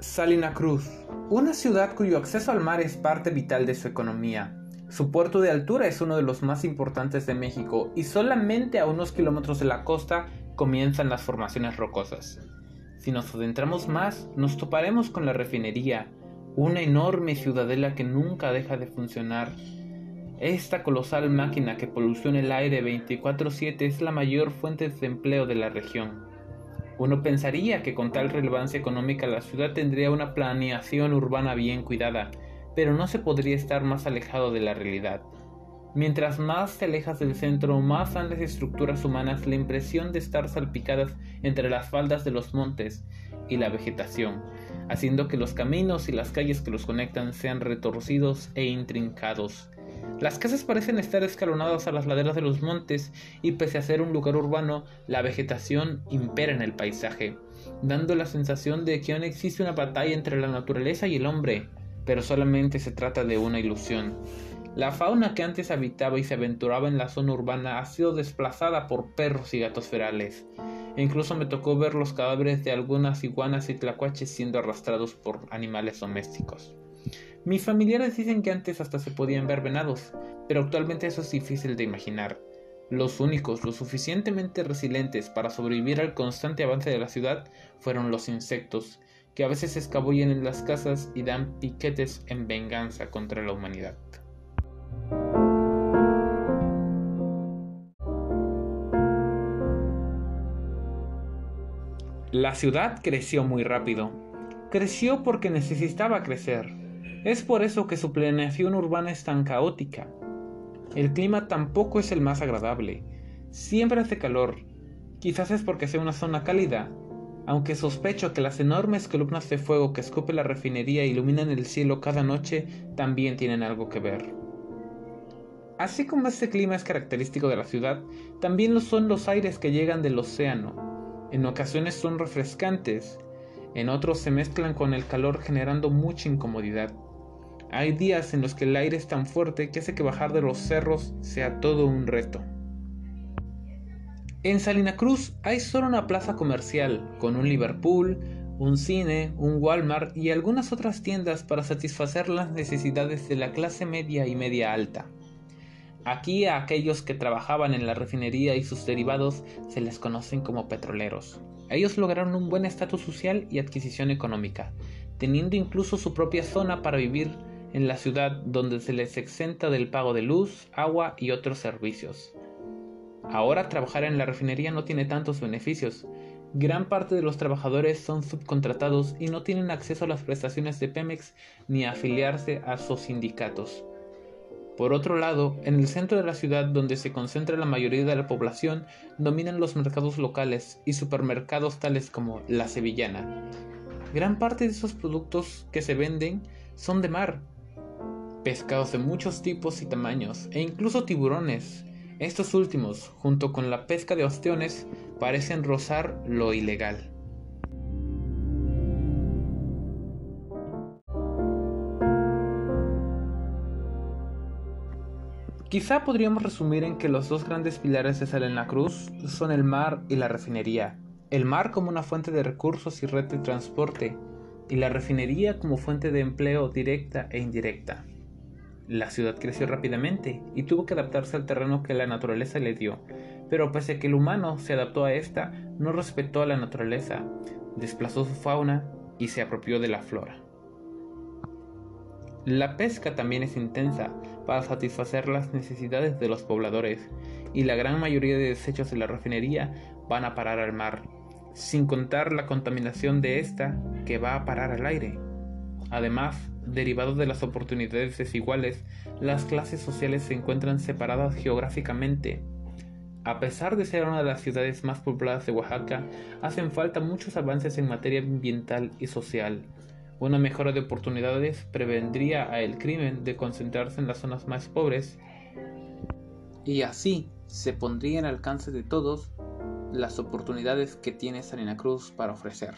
Salina Cruz, una ciudad cuyo acceso al mar es parte vital de su economía. Su puerto de altura es uno de los más importantes de México y solamente a unos kilómetros de la costa comienzan las formaciones rocosas. Si nos adentramos más, nos toparemos con la refinería, una enorme ciudadela que nunca deja de funcionar. Esta colosal máquina que poluciona el aire 24/7 es la mayor fuente de empleo de la región. Uno pensaría que con tal relevancia económica la ciudad tendría una planeación urbana bien cuidada, pero no se podría estar más alejado de la realidad. Mientras más te alejas del centro, más dan las estructuras humanas la impresión de estar salpicadas entre las faldas de los montes y la vegetación, haciendo que los caminos y las calles que los conectan sean retorcidos e intrincados. Las casas parecen estar escalonadas a las laderas de los montes y pese a ser un lugar urbano, la vegetación impera en el paisaje, dando la sensación de que aún existe una batalla entre la naturaleza y el hombre, pero solamente se trata de una ilusión. La fauna que antes habitaba y se aventuraba en la zona urbana ha sido desplazada por perros y gatos ferales. E incluso me tocó ver los cadáveres de algunas iguanas y tlacuaches siendo arrastrados por animales domésticos. Mis familiares dicen que antes hasta se podían ver venados, pero actualmente eso es difícil de imaginar. Los únicos lo suficientemente resilientes para sobrevivir al constante avance de la ciudad fueron los insectos, que a veces escabullen en las casas y dan piquetes en venganza contra la humanidad. La ciudad creció muy rápido. Creció porque necesitaba crecer. Es por eso que su planeación urbana es tan caótica. El clima tampoco es el más agradable. Siempre hace calor. Quizás es porque sea una zona cálida, aunque sospecho que las enormes columnas de fuego que escupe la refinería e iluminan el cielo cada noche también tienen algo que ver. Así como este clima es característico de la ciudad, también lo son los aires que llegan del océano. En ocasiones son refrescantes, en otros se mezclan con el calor generando mucha incomodidad. Hay días en los que el aire es tan fuerte que hace que bajar de los cerros sea todo un reto. En Salina Cruz hay solo una plaza comercial, con un Liverpool, un cine, un Walmart y algunas otras tiendas para satisfacer las necesidades de la clase media y media alta. Aquí a aquellos que trabajaban en la refinería y sus derivados se les conocen como petroleros. Ellos lograron un buen estatus social y adquisición económica, teniendo incluso su propia zona para vivir en la ciudad donde se les exenta del pago de luz, agua y otros servicios. Ahora trabajar en la refinería no tiene tantos beneficios. Gran parte de los trabajadores son subcontratados y no tienen acceso a las prestaciones de Pemex ni a afiliarse a sus sindicatos. Por otro lado, en el centro de la ciudad donde se concentra la mayoría de la población, dominan los mercados locales y supermercados tales como La Sevillana. Gran parte de esos productos que se venden son de mar, pescados de muchos tipos y tamaños, e incluso tiburones. Estos últimos, junto con la pesca de ostiones, parecen rozar lo ilegal. Quizá podríamos resumir en que los dos grandes pilares de Salena Cruz son el mar y la refinería. El mar como una fuente de recursos y red de transporte, y la refinería como fuente de empleo directa e indirecta. La ciudad creció rápidamente y tuvo que adaptarse al terreno que la naturaleza le dio, pero pese a que el humano se adaptó a esta, no respetó a la naturaleza, desplazó su fauna y se apropió de la flora. La pesca también es intensa para satisfacer las necesidades de los pobladores y la gran mayoría de desechos de la refinería van a parar al mar, sin contar la contaminación de esta que va a parar al aire. Además, derivado de las oportunidades desiguales, las clases sociales se encuentran separadas geográficamente. A pesar de ser una de las ciudades más pobladas de Oaxaca, hacen falta muchos avances en materia ambiental y social. Una mejora de oportunidades prevendría a el crimen de concentrarse en las zonas más pobres y así se pondría en alcance de todos las oportunidades que tiene Salina Cruz para ofrecer.